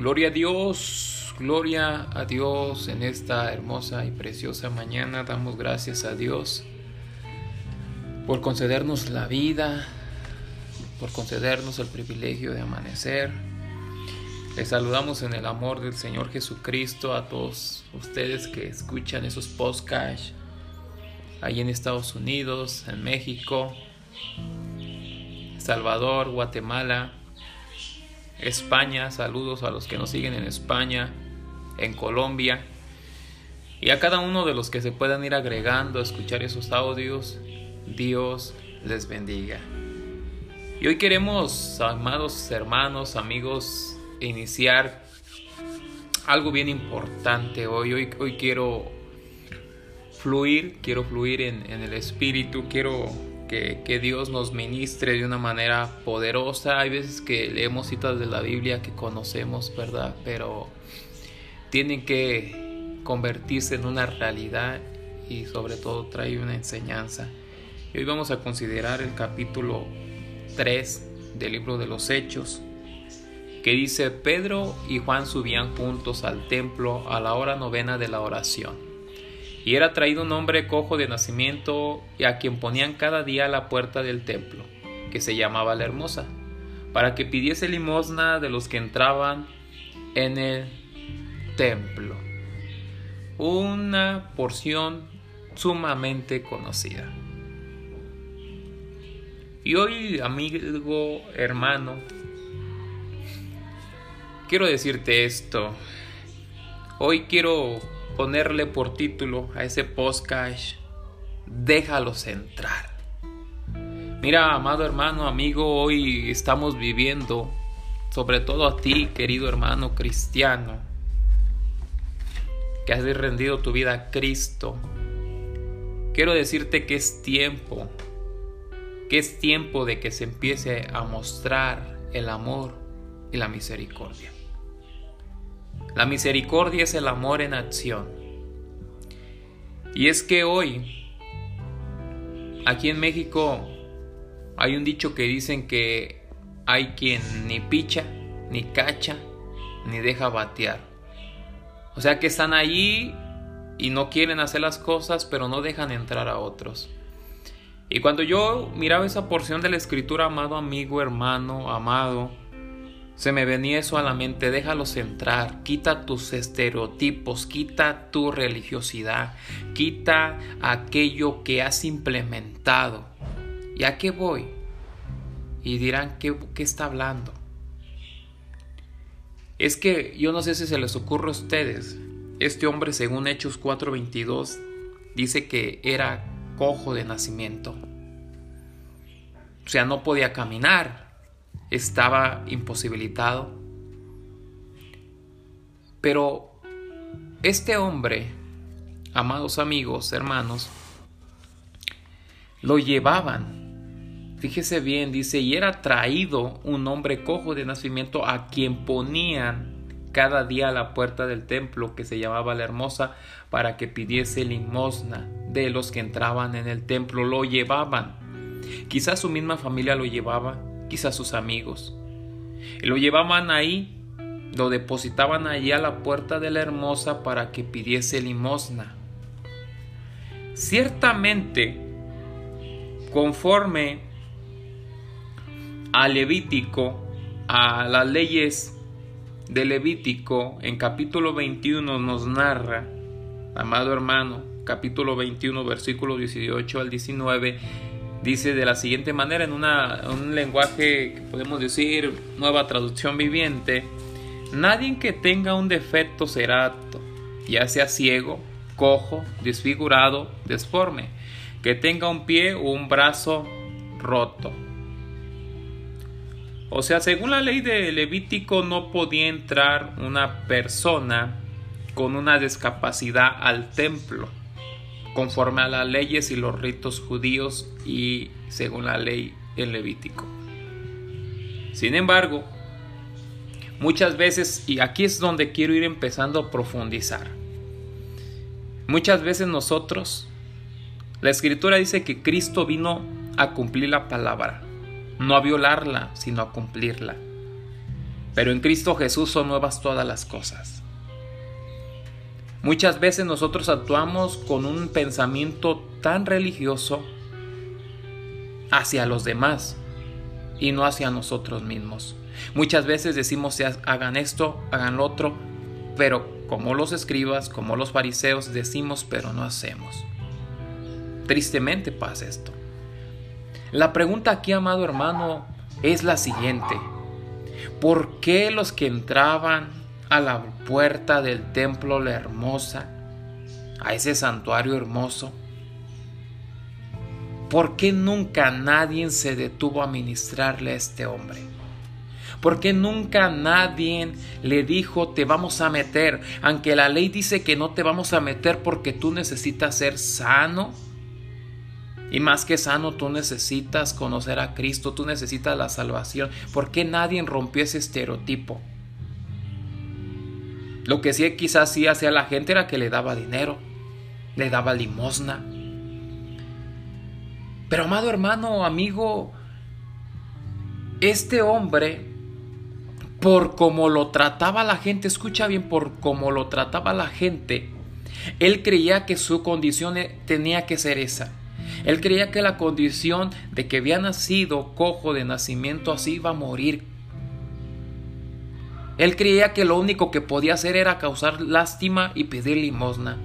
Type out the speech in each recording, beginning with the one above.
Gloria a Dios, gloria a Dios en esta hermosa y preciosa mañana. Damos gracias a Dios por concedernos la vida, por concedernos el privilegio de amanecer. Les saludamos en el amor del Señor Jesucristo a todos ustedes que escuchan esos podcasts ahí en Estados Unidos, en México, Salvador, Guatemala, España, saludos a los que nos siguen en España, en Colombia y a cada uno de los que se puedan ir agregando a escuchar esos audios, Dios les bendiga. Y hoy queremos, amados hermanos, amigos, iniciar algo bien importante. Hoy, hoy, quiero fluir, quiero fluir en el Espíritu, quiero que, Dios nos ministre de una manera poderosa. Hay veces que leemos citas de la Biblia que conocemos, ¿verdad? Pero tienen que convertirse en una realidad y sobre todo trae una enseñanza. Y hoy vamos a considerar el capítulo 3 del libro de los Hechos, que dice, Pedro y Juan subían juntos al templo a la hora novena de la oración y era traído un hombre cojo de nacimiento a quien ponían cada día a la puerta del templo, que se llamaba la hermosa, para que pidiese limosna de los que entraban en el templo. Una porción sumamente conocida. Y hoy, amigo, hermano, quiero decirte esto. Hoy quiero ponerle por título a ese podcast, déjalos entrar. Mira, amado hermano, amigo, hoy estamos viviendo, sobre todo a ti, querido hermano cristiano, que has rendido tu vida a Cristo. Quiero decirte que es tiempo, que es tiempo de que se empiece a mostrar el amor y la misericordia. La misericordia es el amor en acción. Y es que hoy, aquí en México, hay un dicho que dicen que hay quien ni picha, ni cacha, ni deja batear. O sea que están allí y no quieren hacer las cosas, pero no dejan entrar a otros. Y cuando yo miraba esa porción de la escritura, amado amigo, hermano, amado, se me venía eso a la mente, déjalos entrar, quita tus estereotipos, quita tu religiosidad, quita aquello que has implementado. ¿Y a qué voy? Y dirán, ¿qué, qué está hablando? Es que yo no sé si se les ocurre a ustedes, este hombre según Hechos 4:22 dice que era cojo de nacimiento. O sea, no podía caminar, estaba imposibilitado. Pero este hombre, amados amigos, hermanos, lo llevaban. Fíjese bien, dice, y era traído un hombre cojo de nacimiento a quien ponían cada día a la puerta del templo que se llamaba la hermosa para que pidiese limosna de los que entraban en el templo. Lo llevaban. Quizás su misma familia lo llevaba, quizás sus amigos. Lo llevaban ahí, lo depositaban allí a la puerta de la hermosa para que pidiese limosna. Ciertamente, conforme a Levítico, a las leyes de Levítico, en capítulo 21 nos narra, amado hermano, capítulo 21, versículo 18 al 19, dice de la siguiente manera en un lenguaje que podemos decir nueva traducción viviente, nadie que tenga un defecto será apto, ya sea ciego, cojo, desfigurado, desforme, que tenga un pie o un brazo roto. O sea, según la ley de Levítico no podía entrar una persona con una discapacidad al templo conforme a las leyes y los ritos judíos y según la ley en Levítico. Sin embargo, muchas veces, y aquí es donde quiero ir empezando a profundizar, muchas veces nosotros, la escritura dice que Cristo vino a cumplir la palabra, no a violarla, sino a cumplirla. pero en Cristo Jesús son nuevas todas las cosas. Muchas veces nosotros actuamos con un pensamiento tan religioso hacia los demás y no hacia nosotros mismos. Muchas veces decimos hagan esto, hagan lo otro, pero como los escribas, como los fariseos decimos pero no hacemos. Tristemente pasa esto. La pregunta aquí, amado hermano, es la siguiente. ¿Por qué los que entraban a la puerta del templo la hermosa, a ese santuario hermoso, ¿por qué nunca nadie se detuvo a ministrarle a este hombre? ¿Por qué nunca nadie le dijo te vamos a meter? Aunque la ley dice que no te vamos a meter porque tú necesitas ser sano. Y más que sano, tú necesitas conocer a Cristo, tú necesitas la salvación. ¿Por qué nadie rompió ese estereotipo? Lo que sí quizás sí hacía la gente era que le daba dinero, le daba limosna. Pero amado hermano, amigo, este hombre, por como lo trataba la gente, escucha bien, por como lo trataba la gente, él creía que su condición tenía que ser esa. Él creía que la condición de que había nacido cojo de nacimiento así iba a morir. Él creía que lo único que podía hacer era causar lástima y pedir limosna.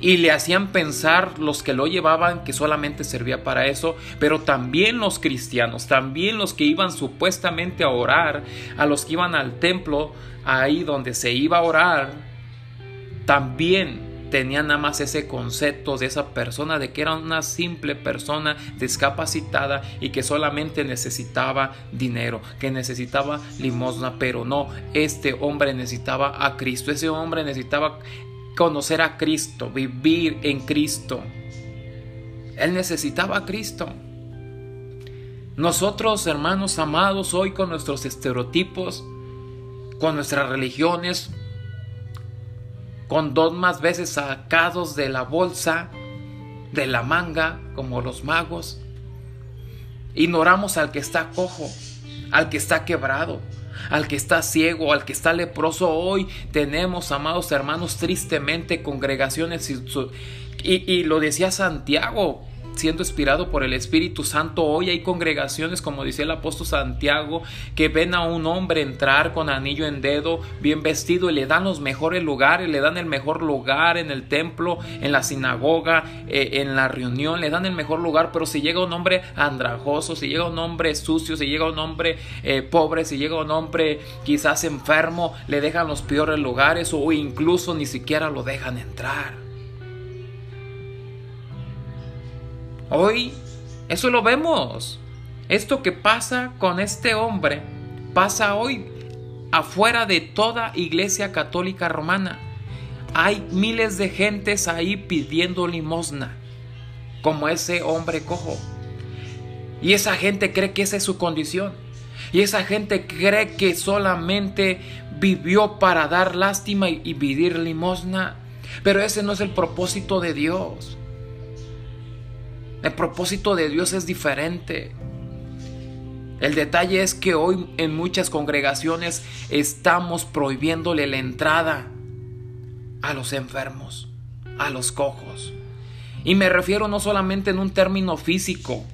Y le hacían pensar los que lo llevaban que solamente servía para eso, pero también los cristianos, también los que iban supuestamente a orar, a los que iban al templo, ahí donde se iba a orar, también tenía nada más ese concepto de esa persona de que era una simple persona discapacitada y que solamente necesitaba dinero, que necesitaba limosna, pero no, este hombre necesitaba a Cristo, ese hombre necesitaba conocer a Cristo, vivir en Cristo. Él necesitaba a Cristo. Nosotros, hermanos amados, hoy con nuestros estereotipos, con nuestras religiones, con dos más veces sacados de la bolsa, de la manga, como los magos. Ignoramos al que está cojo, al que está quebrado, al que está ciego, al que está leproso. Hoy tenemos, amados hermanos, tristemente congregaciones y, y, lo decía Santiago, siendo inspirado por el Espíritu Santo. Hoy hay congregaciones, como decía el apóstol Santiago, que ven a un hombre entrar con anillo en dedo, bien vestido, y le dan los mejores lugares, le dan el mejor lugar en el templo, en la sinagoga, eh, en la reunión, le dan el mejor lugar, pero si llega un hombre andrajoso, si llega un hombre sucio, si llega un hombre eh, pobre, si llega un hombre quizás enfermo, le dejan los peores lugares o incluso ni siquiera lo dejan entrar. Hoy eso lo vemos. Esto que pasa con este hombre pasa hoy afuera de toda iglesia católica romana. Hay miles de gentes ahí pidiendo limosna, como ese hombre cojo. Y esa gente cree que esa es su condición. Y esa gente cree que solamente vivió para dar lástima y, pedir limosna. Pero ese no es el propósito de Dios. El propósito de Dios es diferente. El detalle es que hoy en muchas congregaciones estamos prohibiéndole la entrada a los enfermos, a los cojos. Y me refiero no solamente en un término físico,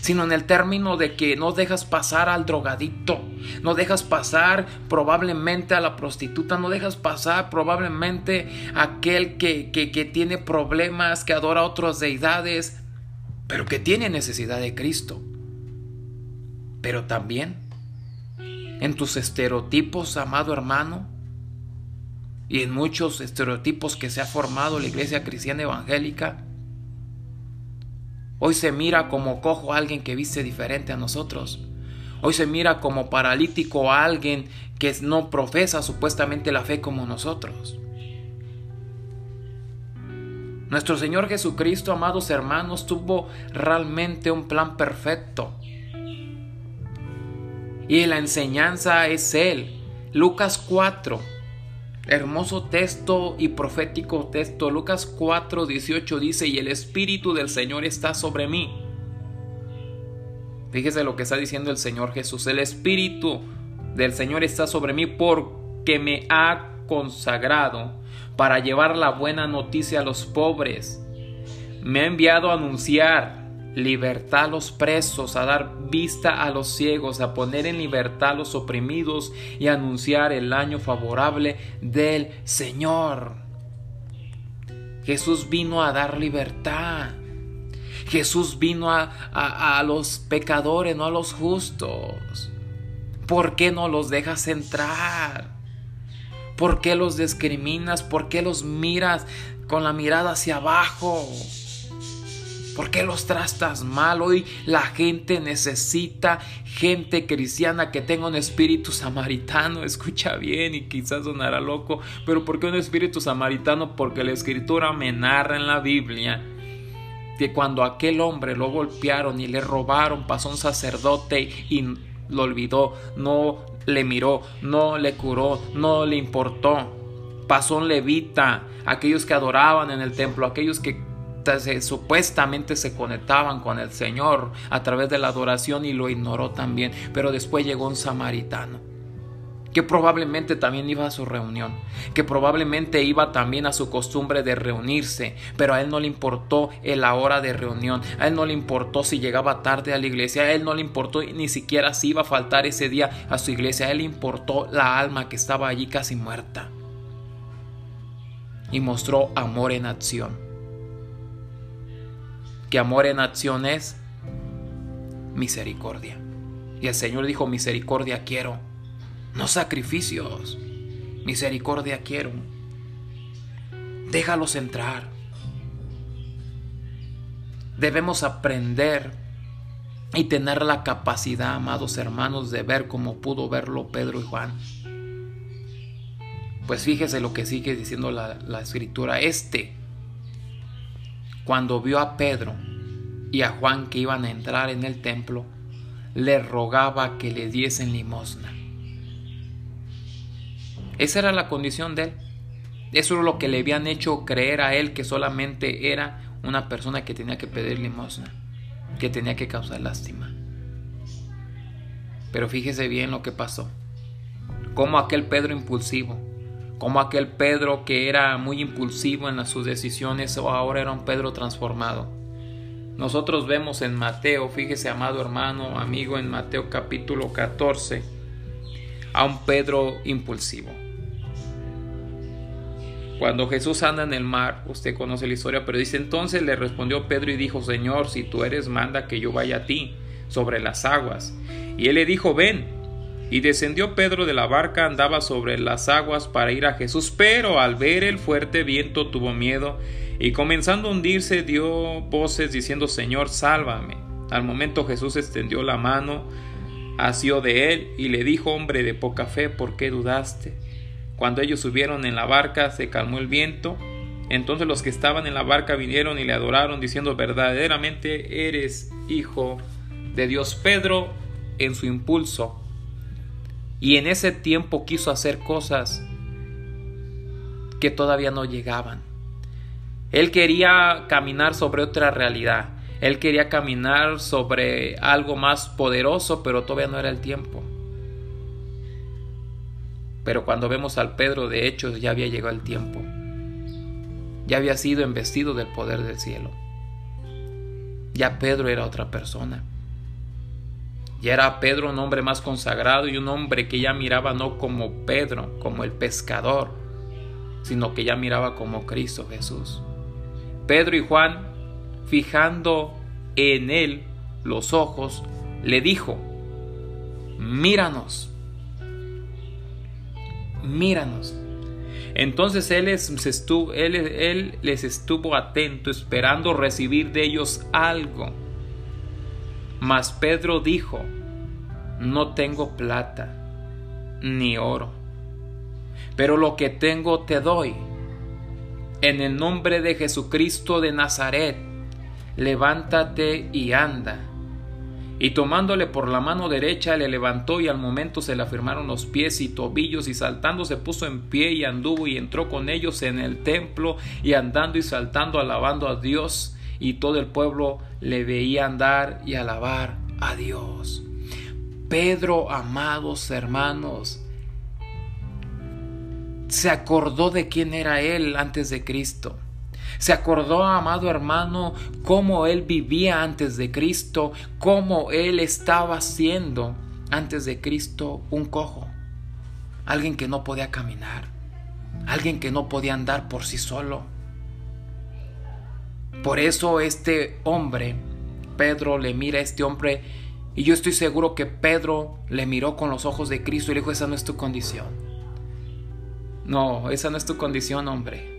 sino en el término de que no dejas pasar al drogadicto, no dejas pasar probablemente a la prostituta, no dejas pasar probablemente a aquel que, que, que tiene problemas, que adora a otras deidades, pero que tiene necesidad de Cristo. Pero también en tus estereotipos, amado hermano, y en muchos estereotipos que se ha formado la iglesia cristiana evangélica, hoy se mira como cojo a alguien que viste diferente a nosotros. Hoy se mira como paralítico a alguien que no profesa supuestamente la fe como nosotros. Nuestro Señor Jesucristo, amados hermanos, tuvo realmente un plan perfecto. Y la enseñanza es Él. Lucas 4, hermoso texto y profético texto. Lucas 4, 18 dice, y el Espíritu del Señor está sobre mí Fíjese lo que está diciendo el Señor Jesús. El Espíritu del Señor está sobre mí porque me ha consagrado para llevar la buena noticia a los pobres. Me ha enviado a anunciar libertad a los presos, a dar vista a los ciegos, a poner en libertad a los oprimidos y a anunciar el año favorable del Señor. Jesús vino a dar libertad. Jesús vino a, a, los pecadores, no a los justos. ¿Por qué no los dejas entrar? ¿Por qué los discriminas? ¿Por qué los miras con la mirada hacia abajo? ¿Por qué los trastas mal? Hoy la gente necesita gente cristiana que tenga un espíritu samaritano. Escucha bien y quizás sonará loco, pero ¿por qué un espíritu samaritano? Porque la escritura me narra en la Biblia que cuando aquel hombre lo golpearon y le robaron, pasó un sacerdote y lo olvidó, no le miró, no le curó, no le importó. Pasó un levita, aquellos que adoraban en el templo, aquellos que supuestamente se conectaban con el Señor a través de la adoración y lo ignoró también. Pero después llegó un samaritano que probablemente también iba a su reunión, que probablemente iba también a su costumbre de reunirse, pero a él no le importó la hora de reunión, a él no le importó si llegaba tarde a la iglesia, a él no le importó ni siquiera si iba a faltar ese día a su iglesia, a él le importó la alma que estaba allí casi muerta. Y mostró amor en acción que amor en acción es misericordia. Y el Señor dijo, misericordia quiero, no sacrificios, misericordia quiero. Déjalos entrar. Debemos aprender y tener la capacidad, amados hermanos, de ver como pudo verlo Pedro y Juan. Pues fíjese lo que sigue diciendo la, la escritura. Este cuando vio a Pedro y a Juan que iban a entrar en el templo, le rogaba que le diesen limosna. Esa era la condición de él. Eso era lo que le habían hecho creer a él que solamente era una persona que tenía que pedir limosna, que tenía que causar lástima. Pero fíjese bien lo que pasó. Como aquel Pedro impulsivo, como aquel Pedro que era muy impulsivo en sus decisiones ahora era un Pedro transformado. Nosotros vemos en Mateo, fíjese amado hermano, amigo, en Mateo capítulo 14, a un Pedro impulsivo. Cuando Jesús anda en el mar, usted conoce la historia, pero dice entonces le respondió Pedro y dijo, Señor, si tú eres, manda que yo vaya a ti sobre las aguas. Y él le dijo, ven. Y descendió Pedro de la barca, andaba sobre las aguas para ir a Jesús, pero al ver el fuerte viento tuvo miedo y comenzando a hundirse dio voces diciendo Señor, sálvame. Al momento Jesús extendió la mano, asió de él y le dijo hombre de poca fe, ¿por qué dudaste? Cuando ellos subieron en la barca se calmó el viento. Entonces los que estaban en la barca vinieron y le adoraron diciendo verdaderamente eres hijo de Dios. Pedro en su impulso y en ese tiempo quiso hacer cosas que todavía no llegaban. Él quería caminar sobre otra realidad. Él quería caminar sobre algo más poderoso, pero todavía no era el tiempo. Pero cuando vemos al Pedro de Hechos ya había llegado el tiempo. Ya había sido embestido del poder del cielo. Ya Pedro era otra persona. Ya era Pedro un hombre más consagrado y un hombre que ya miraba no como Pedro, como el pescador, sino que ya miraba como Cristo Jesús. Pedro y Juan, fijando en él los ojos, le dijo, míranos, míranos. Entonces él, estuvo, él, él les estuvo atento, esperando recibir de ellos algo mas Pedro dijo, no tengo plata ni oro, pero lo que tengo te doy. En el nombre de Jesucristo de Nazaret, levántate y anda. Y tomándole por la mano derecha le levantó y al momento se le afirmaron los pies y tobillos y saltando se puso en pie y anduvo y entró con ellos en el templo y andando y saltando alabando a Dios y todo el pueblo le veía andar y alabar a Dios. Pedro, amados hermanos, se acordó de quién era él antes de Cristo. Se acordó, amado hermano, cómo él vivía antes de Cristo, cómo él estaba siendo antes de Cristo un cojo, alguien que no podía caminar, alguien que no podía andar por sí solo. Por eso este hombre, Pedro le mira a este hombre y yo estoy seguro que Pedro le miró con los ojos de Cristo y le dijo, esa no es tu condición. No, esa no es tu condición, hombre.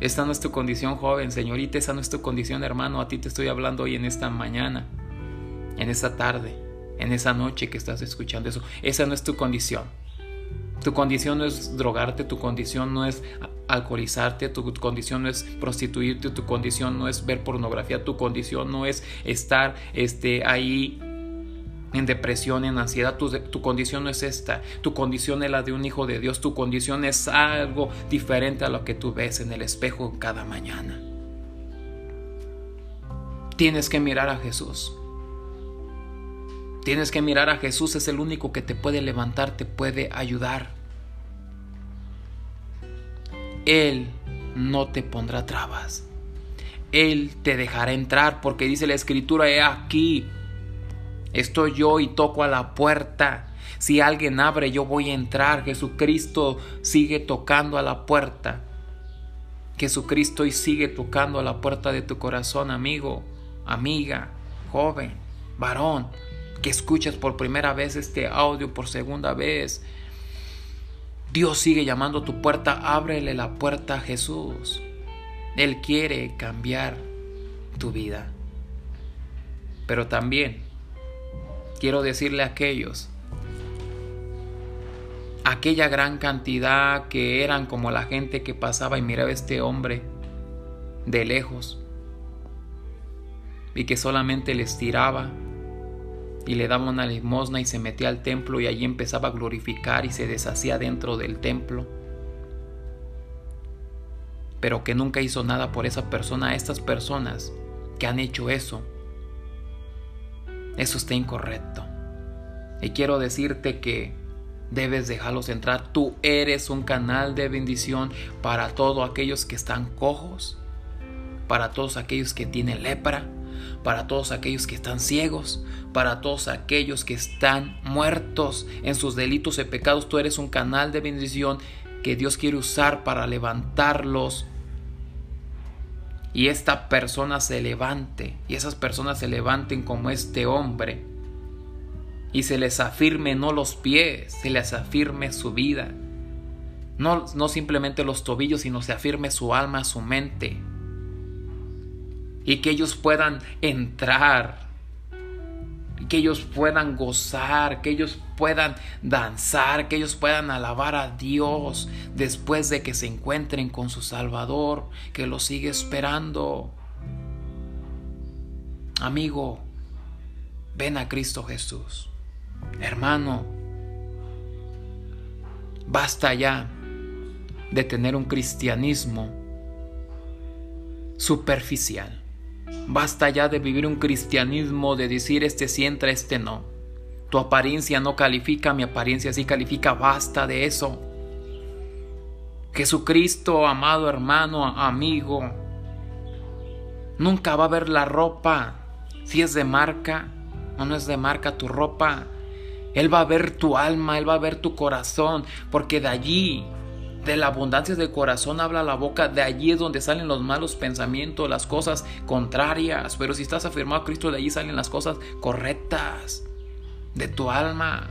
Esta no es tu condición, joven, señorita, esa no es tu condición, hermano. A ti te estoy hablando hoy en esta mañana, en esta tarde, en esa noche que estás escuchando eso. Esa no es tu condición. Tu condición no es drogarte, tu condición no es alcoholizarte, tu condición no es prostituirte, tu condición no es ver pornografía, tu condición no es estar este, ahí en depresión, en ansiedad, tu, condición no es esta, tu condición es la de un hijo de Dios, tu condición es algo diferente a lo que tú ves en el espejo cada mañana. Tienes que mirar a Jesús. Tienes que mirar a Jesús, es el único que te puede levantar, te puede ayudar. Él no te pondrá trabas. Él te dejará entrar porque dice la escritura, he aquí, Estoy yo y toco a la puerta. Si alguien abre, yo voy a entrar. Jesucristo sigue tocando a la puerta. Jesucristo y sigue tocando a la puerta de tu corazón, amigo, amiga, joven, varón, que escuchas por primera vez este audio, por segunda vez. Dios sigue llamando a tu puerta, ábrele la puerta a Jesús. Él quiere cambiar tu vida. Pero también quiero decirle a aquellos, aquella gran cantidad que eran como la gente que pasaba y miraba a este hombre de lejos y que solamente les tiraba y le daba una limosna y se metía al templo y allí empezaba a glorificar y se deshacía dentro del templo. Pero que nunca hizo nada por esa persona, estas personas que han hecho eso eso está incorrecto. Y quiero decirte que debes dejarlos entrar. Tú eres un canal de bendición para todos aquellos que están cojos, para todos aquellos que tienen lepra, para todos aquellos que están ciegos, para todos aquellos que están muertos en sus delitos y pecados. Tú eres un canal de bendición que Dios quiere usar para levantarlos y esta persona se levante y esas personas se levanten como este hombre y se les afirme no los pies, se les afirme su vida. No, no simplemente los tobillos, sino se afirme su alma, su mente. Y que ellos puedan entrar que ellos puedan gozar, que ellos puedan danzar, que ellos puedan alabar a Dios después de que se encuentren con su Salvador, que lo sigue esperando. Amigo, ven a Cristo Jesús. Hermano, basta ya de tener un cristianismo superficial. Basta ya de vivir un cristianismo de decir este sí entra, este no. Tu apariencia no califica, mi apariencia sí califica. Basta de eso. Jesucristo, amado hermano, amigo, nunca va a ver la ropa si es de marca o no es de marca tu ropa. Él va a ver tu alma, Él va a ver tu corazón, porque de allí de la abundancia del corazón habla la boca, de allí es donde salen los malos pensamientos, las cosas contrarias. Pero si estás afirmado a Cristo, de allí salen las cosas correctas de tu alma.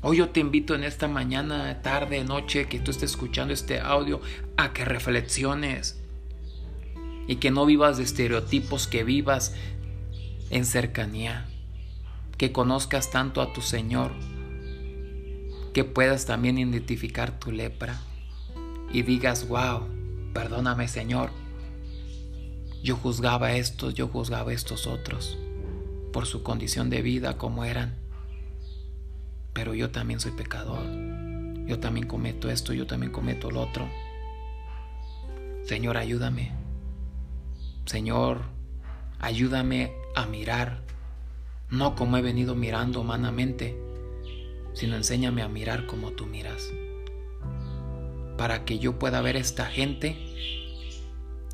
Hoy yo te invito en esta mañana, tarde, noche, que tú estés escuchando este audio, a que reflexiones y que no vivas de estereotipos, que vivas en cercanía, que conozcas tanto a tu Señor que puedas también identificar tu lepra y digas, wow, perdóname Señor, yo juzgaba a estos, yo juzgaba a estos otros por su condición de vida como eran, pero yo también soy pecador, yo también cometo esto, yo también cometo lo otro. Señor, ayúdame. Señor, ayúdame a mirar, no como he venido mirando humanamente, sino enséñame a mirar como tú miras, para que yo pueda ver esta gente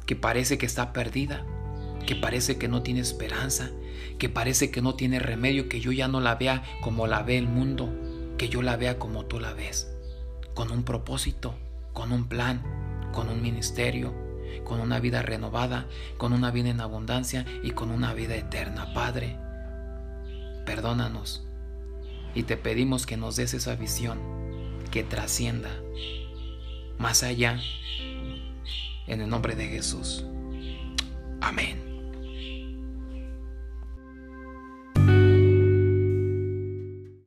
que parece que está perdida, que parece que no tiene esperanza, que parece que no tiene remedio, que yo ya no la vea como la ve el mundo, que yo la vea como tú la ves, con un propósito, con un plan, con un ministerio, con una vida renovada, con una vida en abundancia y con una vida eterna. Padre, perdónanos y te pedimos que nos des esa visión que trascienda más allá en el nombre de Jesús. Amén.